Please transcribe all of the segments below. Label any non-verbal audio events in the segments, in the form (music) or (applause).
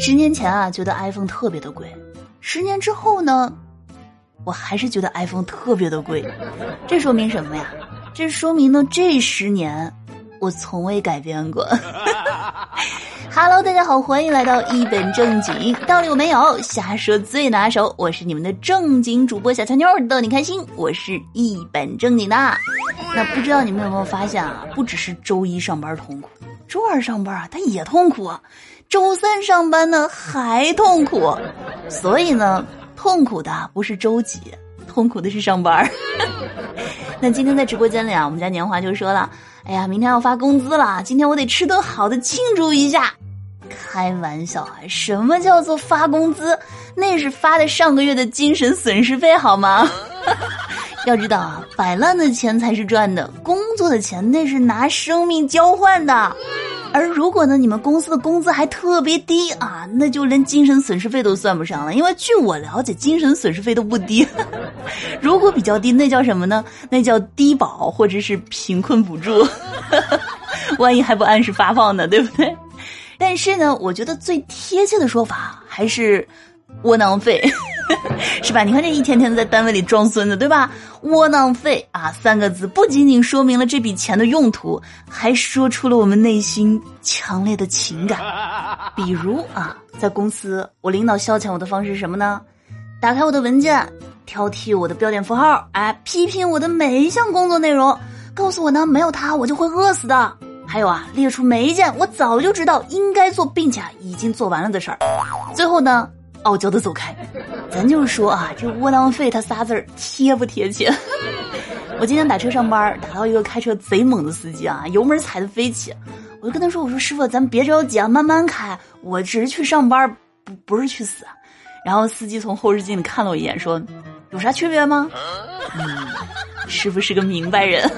十年前啊，觉得 iPhone 特别的贵，十年之后呢，我还是觉得 iPhone 特别的贵。这说明什么呀？这说明呢，这十年我从未改变过。(laughs) Hello，大家好，欢迎来到一本正经，道理有没有？瞎说最拿手，我是你们的正经主播小乔妞，逗你开心。我是一本正经的。那不知道你们有没有发现啊？不只是周一上班痛苦，周二上班啊，他也痛苦。周三上班呢还痛苦，所以呢，痛苦的不是周几，痛苦的是上班。(laughs) 那今天在直播间里啊，我们家年华就说了：“哎呀，明天要发工资了，今天我得吃顿好的庆祝一下。”开玩笑啊，什么叫做发工资？那是发的上个月的精神损失费好吗？(laughs) 要知道啊，摆烂的钱才是赚的，工作的钱那是拿生命交换的。而如果呢，你们公司的工资还特别低啊，那就连精神损失费都算不上了。因为据我了解，精神损失费都不低。(laughs) 如果比较低，那叫什么呢？那叫低保或者是贫困补助。(laughs) 万一还不按时发放呢，对不对？但是呢，我觉得最贴切的说法还是窝囊费。是吧？你看这一天天的在单位里装孙子，对吧？窝囊废啊，三个字不仅仅说明了这笔钱的用途，还说出了我们内心强烈的情感。比如啊，在公司，我领导消遣我的方式是什么呢？打开我的文件，挑剔我的标点符号，哎，批评我的每一项工作内容，告诉我呢，没有他我就会饿死的。还有啊，列出每一件我早就知道应该做并且已经做完了的事儿。最后呢？傲娇的走开，咱就是说啊，这窝囊废他仨字儿贴不贴切？(laughs) 我今天打车上班，打到一个开车贼猛的司机啊，油门踩得飞起，我就跟他说：“我说师傅，咱别着急啊，慢慢开，我只是去上班，不不是去死。”然后司机从后视镜里看了我一眼，说：“有啥区别吗？” (laughs) 嗯，师傅是个明白人。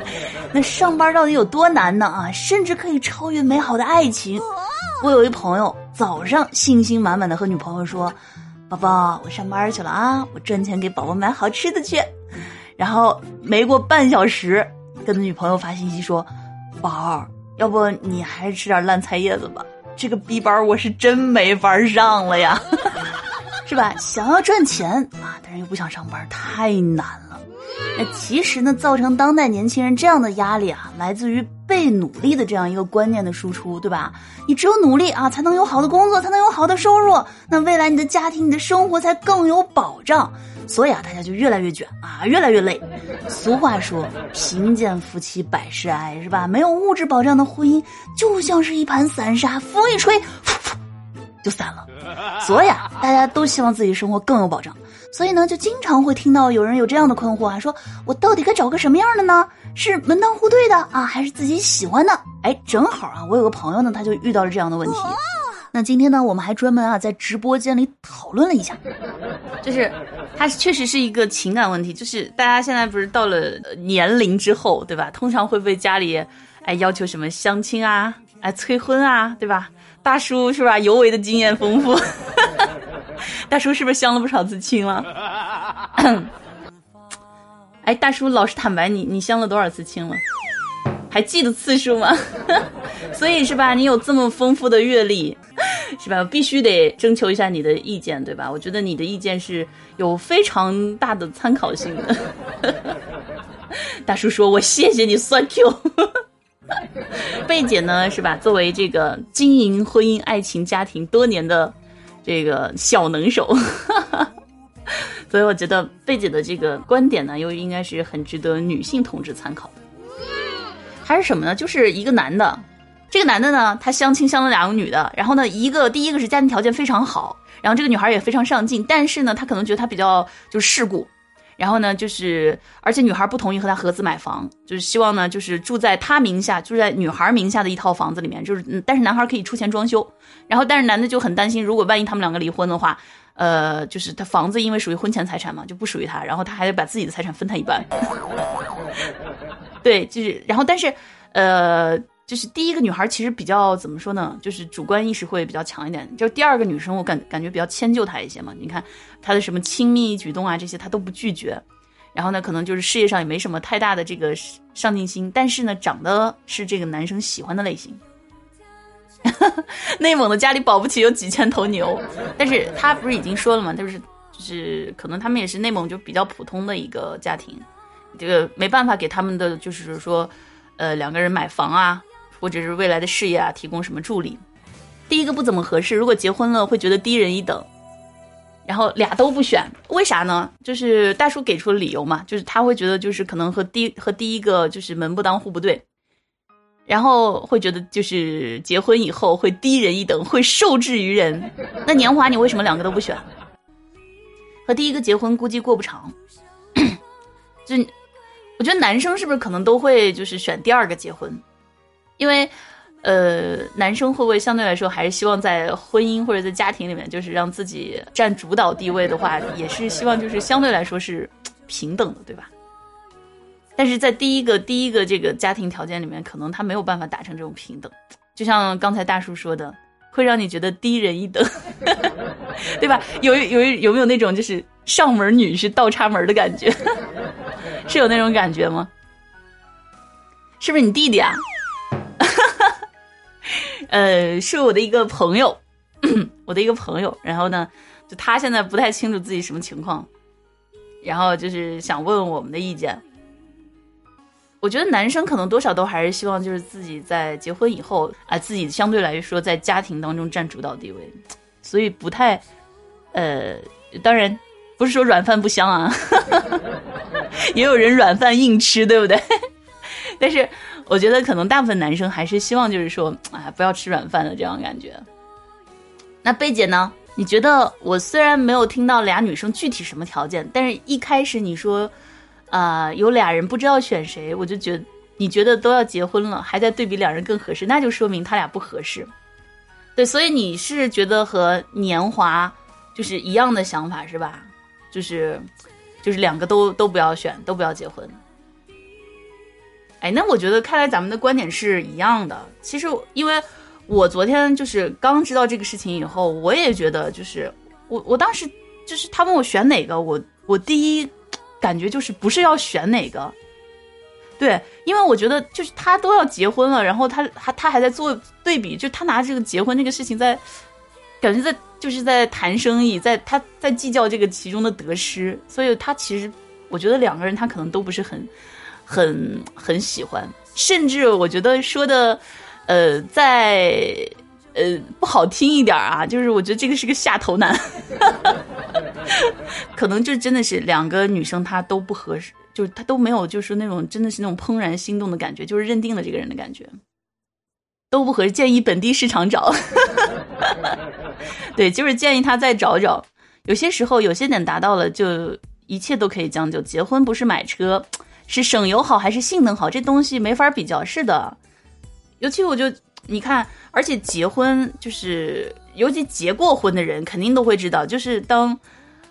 (laughs) 那上班到底有多难呢？啊，甚至可以超越美好的爱情。我有一朋友，早上信心满满的和女朋友说：“宝宝，我上班去了啊，我赚钱给宝宝买好吃的去。”然后没过半小时，跟女朋友发信息说：“宝儿，要不你还是吃点烂菜叶子吧，这个逼班我是真没法上了呀，(laughs) 是吧？想要赚钱啊，但是又不想上班，太难了。那其实呢，造成当代年轻人这样的压力啊，来自于。”被努力的这样一个观念的输出，对吧？你只有努力啊，才能有好的工作，才能有好的收入，那未来你的家庭、你的生活才更有保障。所以啊，大家就越来越卷啊，越来越累。俗话说，贫贱夫妻百事哀，是吧？没有物质保障的婚姻，就像是一盘散沙，风一吹，就散了。所以啊，大家都希望自己生活更有保障。所以呢，就经常会听到有人有这样的困惑啊，说我到底该找个什么样的呢？是门当户对的啊，还是自己喜欢的？哎，正好啊，我有个朋友呢，他就遇到了这样的问题。那今天呢，我们还专门啊在直播间里讨论了一下，(laughs) 就是它确实是一个情感问题，就是大家现在不是到了年龄之后，对吧？通常会被家里哎要求什么相亲啊，哎催婚啊，对吧？大叔是吧？尤为的经验丰富。大叔是不是相了不少次亲了？哎，大叔，老实坦白，你你相了多少次亲了？还记得次数吗？(laughs) 所以是吧？你有这么丰富的阅历，是吧？必须得征求一下你的意见，对吧？我觉得你的意见是有非常大的参考性的。(laughs) 大叔说：“我谢谢你，thank you。(laughs) ”贝姐呢，是吧？作为这个经营婚姻、爱情、家庭多年的。这个小能手，(laughs) 所以我觉得贝姐的这个观点呢，又应该是很值得女性同志参考的。还是什么呢？就是一个男的，这个男的呢，他相亲相了两个女的，然后呢，一个第一个是家庭条件非常好，然后这个女孩也非常上进，但是呢，他可能觉得他比较就是世故。然后呢，就是而且女孩不同意和他合资买房，就是希望呢，就是住在他名下，住在女孩名下的一套房子里面，就是，但是男孩可以出钱装修。然后，但是男的就很担心，如果万一他们两个离婚的话，呃，就是他房子因为属于婚前财产嘛，就不属于他，然后他还得把自己的财产分他一半。(laughs) 对，就是然后，但是，呃。就是第一个女孩其实比较怎么说呢？就是主观意识会比较强一点。就第二个女生，我感感觉比较迁就她一些嘛。你看她的什么亲密举动啊，这些她都不拒绝。然后呢，可能就是事业上也没什么太大的这个上进心，但是呢，长得是这个男生喜欢的类型。(laughs) 内蒙的家里保不齐有几千头牛，但是他不是已经说了吗？就是就是可能他们也是内蒙就比较普通的一个家庭，这个没办法给他们的就是说，呃，两个人买房啊，或者是未来的事业啊提供什么助力。第一个不怎么合适，如果结婚了会觉得低人一等，然后俩都不选，为啥呢？就是大叔给出了理由嘛，就是他会觉得就是可能和第和第一个就是门不当户不对。然后会觉得就是结婚以后会低人一等，会受制于人。那年华你为什么两个都不选？和第一个结婚估计过不长。(coughs) 就我觉得男生是不是可能都会就是选第二个结婚？因为呃，男生会不会相对来说还是希望在婚姻或者在家庭里面就是让自己占主导地位的话，也是希望就是相对来说是平等的，对吧？但是在第一个第一个这个家庭条件里面，可能他没有办法达成这种平等，就像刚才大叔说的，会让你觉得低人一等，(laughs) 对吧？有有有没有那种就是上门女婿倒插门的感觉？(laughs) 是有那种感觉吗？是不是你弟弟啊？呃，是我的一个朋友，(clears throat) 我的一个朋友，然后呢，就他现在不太清楚自己什么情况，然后就是想问问我们的意见。我觉得男生可能多少都还是希望，就是自己在结婚以后啊，自己相对来说在家庭当中占主导地位，所以不太，呃，当然不是说软饭不香啊，(laughs) 也有人软饭硬吃，对不对？(laughs) 但是我觉得可能大部分男生还是希望，就是说，哎，不要吃软饭的这样感觉。那贝姐呢？你觉得我虽然没有听到俩女生具体什么条件，但是一开始你说。啊，有俩人不知道选谁，我就觉得你觉得都要结婚了，还在对比两人更合适，那就说明他俩不合适。对，所以你是觉得和年华就是一样的想法是吧？就是就是两个都都不要选，都不要结婚。哎，那我觉得看来咱们的观点是一样的。其实因为我昨天就是刚知道这个事情以后，我也觉得就是我我当时就是他问我选哪个，我我第一。感觉就是不是要选哪个，对，因为我觉得就是他都要结婚了，然后他还他还在做对比，就他拿这个结婚这个事情在，感觉在就是在谈生意，在他在计较这个其中的得失，所以他其实我觉得两个人他可能都不是很很很喜欢，甚至我觉得说的呃在。呃，不好听一点啊，就是我觉得这个是个下头男，(laughs) 可能就真的是两个女生她都不合适，就是她都没有，就是那种真的是那种怦然心动的感觉，就是认定了这个人的感觉，都不合适，建议本地市场找。(laughs) 对，就是建议他再找找。有些时候有些点达到了，就一切都可以将就。结婚不是买车，是省油好还是性能好，这东西没法比较。是的，尤其我就。你看，而且结婚就是，尤其结过婚的人肯定都会知道，就是当，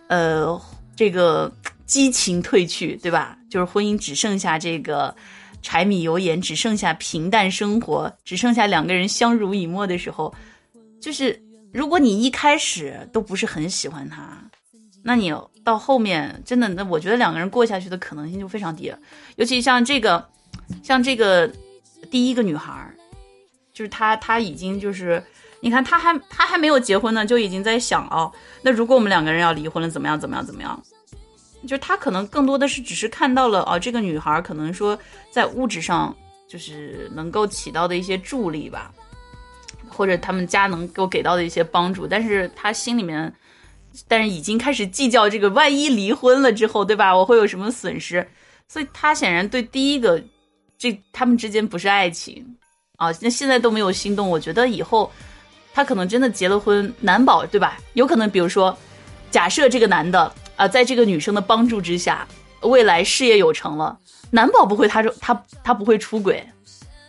呃，这个激情褪去，对吧？就是婚姻只剩下这个柴米油盐，只剩下平淡生活，只剩下两个人相濡以沫的时候，就是如果你一开始都不是很喜欢他，那你到后面真的，那我觉得两个人过下去的可能性就非常低了。尤其像这个，像这个第一个女孩。就是她，她已经就是，你看，她还她还没有结婚呢，就已经在想哦，那如果我们两个人要离婚了，怎么样？怎么样？怎么样？就他可能更多的是只是看到了哦，这个女孩可能说在物质上就是能够起到的一些助力吧，或者他们家能够给到的一些帮助，但是他心里面，但是已经开始计较这个万一离婚了之后，对吧？我会有什么损失？所以他显然对第一个，这他们之间不是爱情。啊，那现在都没有心动，我觉得以后他可能真的结了婚，难保对吧？有可能，比如说，假设这个男的啊，在这个女生的帮助之下，未来事业有成了，难保不会他他他不会出轨，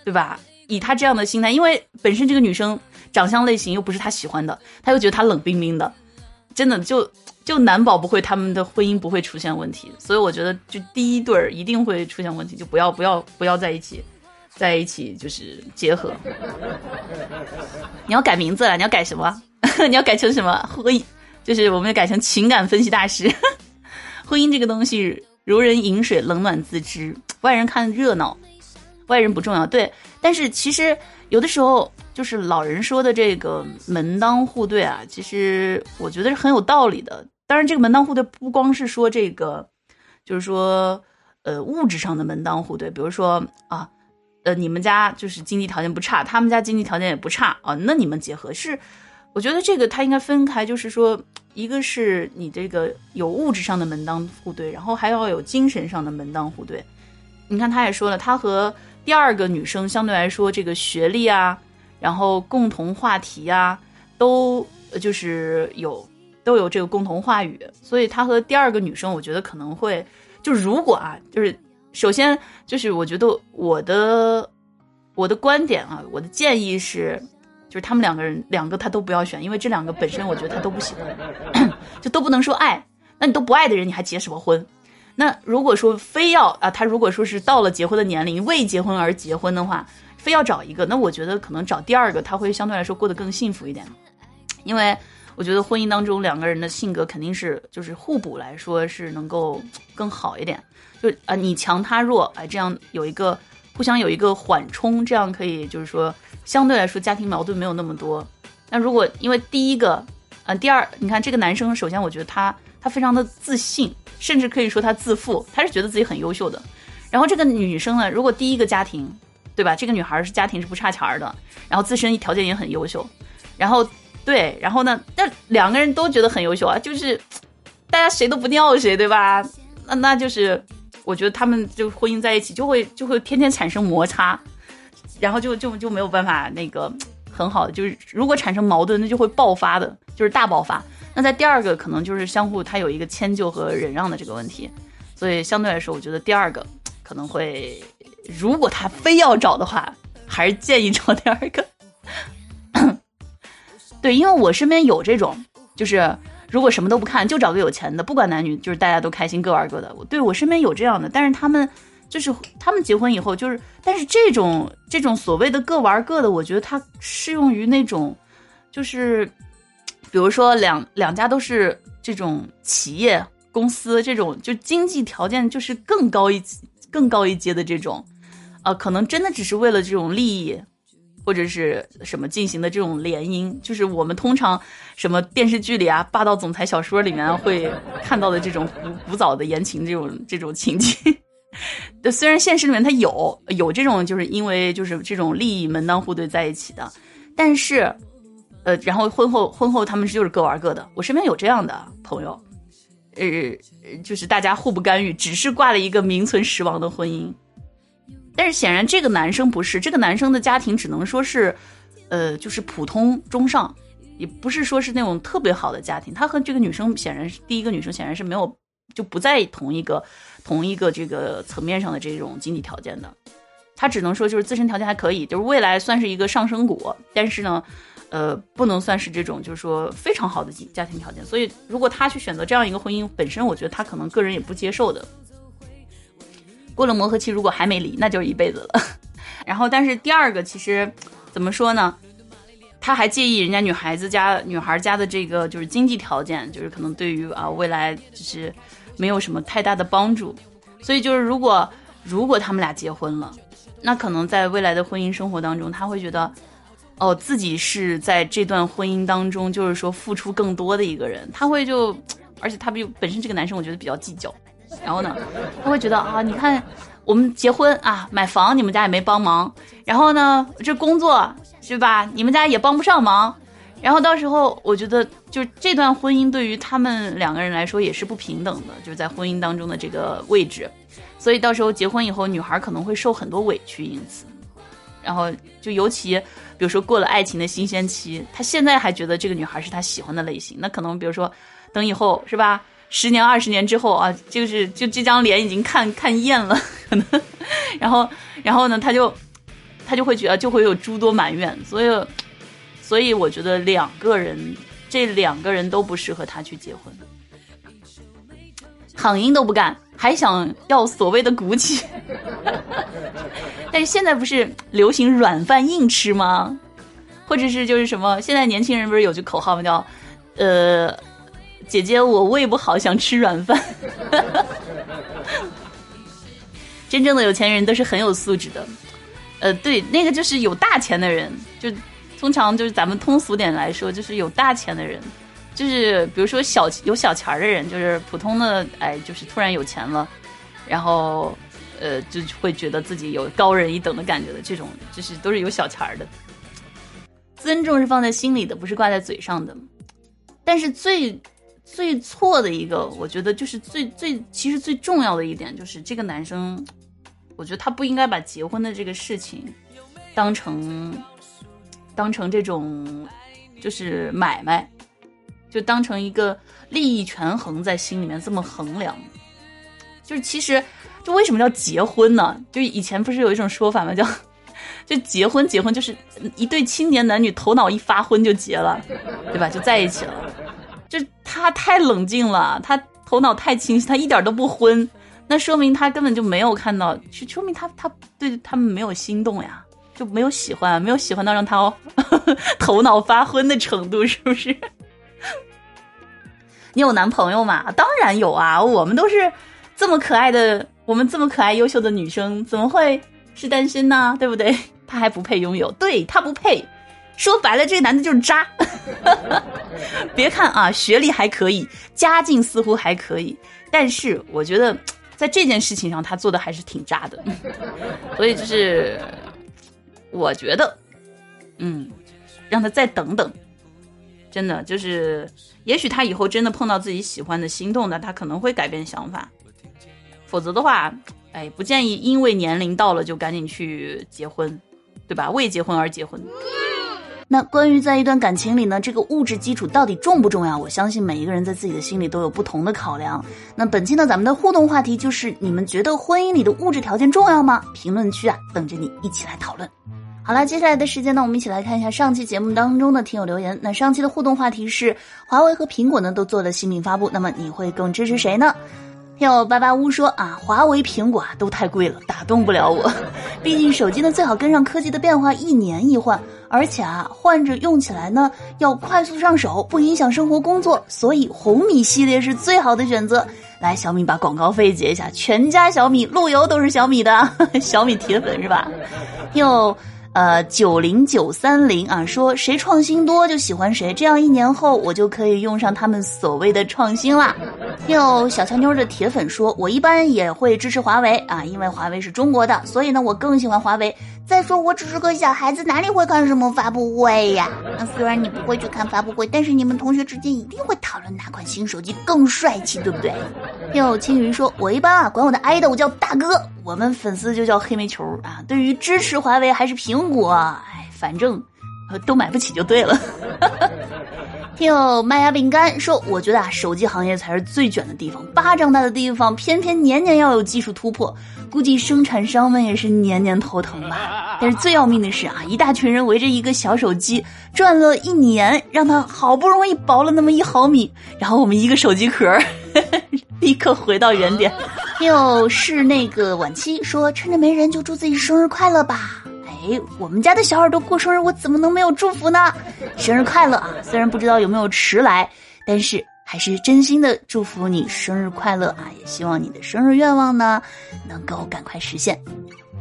对吧？以他这样的心态，因为本身这个女生长相类型又不是他喜欢的，他又觉得他冷冰冰的，真的就就难保不会他们的婚姻不会出现问题。所以我觉得，就第一对儿一定会出现问题，就不要不要不要在一起。在一起就是结合。你要改名字了？你要改什么？(laughs) 你要改成什么？婚姻就是我们要改成情感分析大师。(laughs) 婚姻这个东西，如人饮水，冷暖自知。外人看热闹，外人不重要。对，但是其实有的时候，就是老人说的这个门当户对啊，其实我觉得是很有道理的。当然，这个门当户对不光是说这个，就是说呃物质上的门当户对，比如说啊，呃你们家就是经济条件不差，他们家经济条件也不差啊，那你们结合是，我觉得这个他应该分开，就是说一个是你这个有物质上的门当户对，然后还要有精神上的门当户对。你看，他也说了，他和第二个女生相对来说，这个学历啊。然后共同话题呀，都就是有都有这个共同话语，所以他和第二个女生，我觉得可能会就如果啊，就是首先就是我觉得我的我的观点啊，我的建议是，就是他们两个人两个他都不要选，因为这两个本身我觉得他都不喜欢，(clears throat) 就都不能说爱，那你都不爱的人你还结什么婚？那如果说非要啊，他如果说是到了结婚的年龄为结婚而结婚的话。非要找一个，那我觉得可能找第二个，他会相对来说过得更幸福一点，因为我觉得婚姻当中两个人的性格肯定是就是互补来说是能够更好一点，就啊你强他弱，哎这样有一个互相有一个缓冲，这样可以就是说相对来说家庭矛盾没有那么多。那如果因为第一个，啊第二，你看这个男生，首先我觉得他他非常的自信，甚至可以说他自负，他是觉得自己很优秀的。然后这个女生呢，如果第一个家庭。对吧？这个女孩是家庭是不差钱儿的，然后自身条件也很优秀，然后对，然后呢，那两个人都觉得很优秀啊，就是大家谁都不尿谁，对吧？那那就是我觉得他们就婚姻在一起就会就会天天产生摩擦，然后就就就没有办法那个很好的，就是如果产生矛盾，那就会爆发的，就是大爆发。那在第二个可能就是相互他有一个迁就和忍让的这个问题，所以相对来说，我觉得第二个可能会。如果他非要找的话，还是建议找第二个。(coughs) 对，因为我身边有这种，就是如果什么都不看，就找个有钱的，不管男女，就是大家都开心，各玩各的。我对我身边有这样的，但是他们就是他们结婚以后，就是但是这种这种所谓的各玩各的，我觉得它适用于那种，就是比如说两两家都是这种企业公司，这种就经济条件就是更高一更高一阶的这种。啊，可能真的只是为了这种利益，或者是什么进行的这种联姻，就是我们通常什么电视剧里啊、霸道总裁小说里面会看到的这种古古早的言情这种这种情景。虽然现实里面他有有这种，就是因为就是这种利益门当户对在一起的，但是，呃，然后婚后婚后他们就是各玩各的。我身边有这样的朋友，呃，就是大家互不干预，只是挂了一个名存实亡的婚姻。但是显然这个男生不是，这个男生的家庭只能说是，呃，就是普通中上，也不是说是那种特别好的家庭。他和这个女生显然是第一个女生显然是没有就不在同一个同一个这个层面上的这种经济条件的。他只能说就是自身条件还可以，就是未来算是一个上升股，但是呢，呃，不能算是这种就是说非常好的家庭条件。所以如果他去选择这样一个婚姻，本身我觉得他可能个人也不接受的。过了磨合期，如果还没离，那就是一辈子了。(laughs) 然后，但是第二个其实怎么说呢？他还介意人家女孩子家、女孩家的这个就是经济条件，就是可能对于啊未来就是没有什么太大的帮助。所以就是如果如果他们俩结婚了，那可能在未来的婚姻生活当中，他会觉得哦自己是在这段婚姻当中就是说付出更多的一个人，他会就而且他比本身这个男生我觉得比较计较。然后呢，他会觉得啊，你看我们结婚啊，买房你们家也没帮忙，然后呢，这工作是吧，你们家也帮不上忙，然后到时候我觉得，就这段婚姻对于他们两个人来说也是不平等的，就是在婚姻当中的这个位置，所以到时候结婚以后，女孩可能会受很多委屈，因此，然后就尤其比如说过了爱情的新鲜期，他现在还觉得这个女孩是他喜欢的类型，那可能比如说等以后是吧？十年二十年之后啊，就是就这张脸已经看看厌了，可能，然后然后呢，他就他就会觉得就会有诸多埋怨，所以所以我觉得两个人这两个人都不适合他去结婚，躺赢都不干，还想要所谓的骨气，(laughs) 但是现在不是流行软饭硬吃吗？或者是就是什么？现在年轻人不是有句口号吗？叫呃。姐姐，我胃不好，想吃软饭。真正的有钱人都是很有素质的，呃，对，那个就是有大钱的人，就通常就是咱们通俗点来说，就是有大钱的人，就是比如说小有小钱儿的人，就是普通的，哎，就是突然有钱了，然后呃，就会觉得自己有高人一等的感觉的，这种就是都是有小钱儿的。尊重是放在心里的，不是挂在嘴上的。但是最最错的一个，我觉得就是最最其实最重要的一点，就是这个男生，我觉得他不应该把结婚的这个事情当成当成这种就是买卖，就当成一个利益权衡在心里面这么衡量。就是其实就为什么叫结婚呢？就以前不是有一种说法吗？叫就结婚，结婚就是一对青年男女头脑一发昏就结了，对吧？就在一起了。就他太冷静了，他头脑太清晰，他一点都不昏，那说明他根本就没有看到，就说明他他对他们没有心动呀，就没有喜欢，没有喜欢到让他 (laughs) 头脑发昏的程度，是不是？你有男朋友吗？当然有啊，我们都是这么可爱的，我们这么可爱优秀的女生，怎么会是单身呢？对不对？他还不配拥有，对他不配。说白了，这个男的就是渣。(laughs) 别看啊，学历还可以，家境似乎还可以，但是我觉得在这件事情上，他做的还是挺渣的。(laughs) 所以就是，我觉得，嗯，让他再等等。真的就是，也许他以后真的碰到自己喜欢的、心动的，他可能会改变想法。否则的话，哎，不建议因为年龄到了就赶紧去结婚。对吧？为结婚而结婚。那关于在一段感情里呢，这个物质基础到底重不重要？我相信每一个人在自己的心里都有不同的考量。那本期呢，咱们的互动话题就是：你们觉得婚姻里的物质条件重要吗？评论区啊，等着你一起来讨论。好了，接下来的时间呢，我们一起来看一下上期节目当中的听友留言。那上期的互动话题是：华为和苹果呢都做了新品发布，那么你会更支持谁呢？听友八八乌说啊，华为、苹果啊都太贵了，打动不了我。(laughs) 毕竟手机呢最好跟上科技的变化，一年一换，而且啊换着用起来呢要快速上手，不影响生活工作，所以红米系列是最好的选择。来，小米把广告费结一下，全家小米路由都是小米的，(laughs) 小米铁粉是吧？哟。呃，九零九三零啊，说谁创新多就喜欢谁，这样一年后我就可以用上他们所谓的创新啦。有小乔妞的铁粉说，我一般也会支持华为啊，因为华为是中国的，所以呢，我更喜欢华为。再说我只是个小孩子，哪里会看什么发布会呀？那虽然你不会去看发布会，但是你们同学之间一定会讨论哪款新手机更帅气，对不对？有青云说，我一般啊管我的 idol 叫大哥，我们粉丝就叫黑煤球啊。对于支持华为还是苹果，哎，反正都买不起就对了。听友麦芽饼干说，我觉得啊，手机行业才是最卷的地方，巴掌大的地方，偏偏年年要有技术突破，估计生产商们也是年年头疼吧。(laughs) 但是最要命的是啊，一大群人围着一个小手机转了一年，让它好不容易薄了那么一毫米，然后我们一个手机壳，(laughs) 立刻回到原点。听友是那个晚期说，趁着没人就祝自己生日快乐吧。哎，我们家的小耳朵过生日，我怎么能没有祝福呢？(laughs) 生日快乐啊！虽然不知道有没有迟来，但是还是真心的祝福你生日快乐啊！也希望你的生日愿望呢能够赶快实现。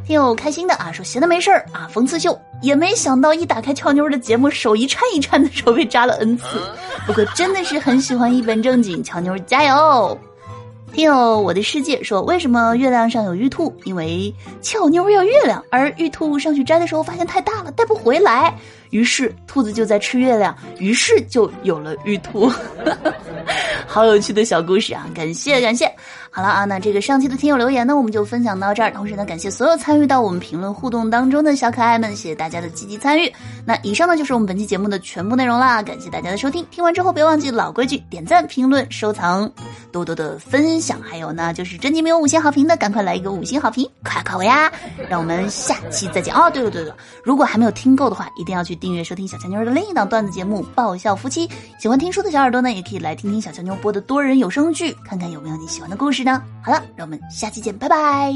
挺有开心的啊，说闲的没事儿啊，缝刺绣也没想到一打开俏妞的节目，手一颤一颤的手被扎了 N 次，不过真的是很喜欢一本正经，俏妞加油！听友我的世界说，为什么月亮上有玉兔？因为俏妞要月亮，而玉兔上去摘的时候发现太大了，带不回来，于是兔子就在吃月亮，于是就有了玉兔。好有趣的小故事啊！感谢感谢。好了啊，那这个上期的听友留言呢，我们就分享到这儿。同时呢，感谢所有参与到我们评论互动当中的小可爱们，谢谢大家的积极参与。那以上呢就是我们本期节目的全部内容啦，感谢大家的收听。听完之后别忘记老规矩，点赞、评论、收藏，多多的分享。还有呢，就是真的没有五星好评的，赶快来一个五星好评，快快我呀！让我们下期再见哦。对了对了，如果还没有听够的话，一定要去订阅收听小强妞的另一档段子节目《爆笑夫妻》。喜欢听书的小耳朵呢，也可以来听听小强妞播的多人有声剧，看看有没有你喜欢的故事呢。好了，让我们下期见，拜拜。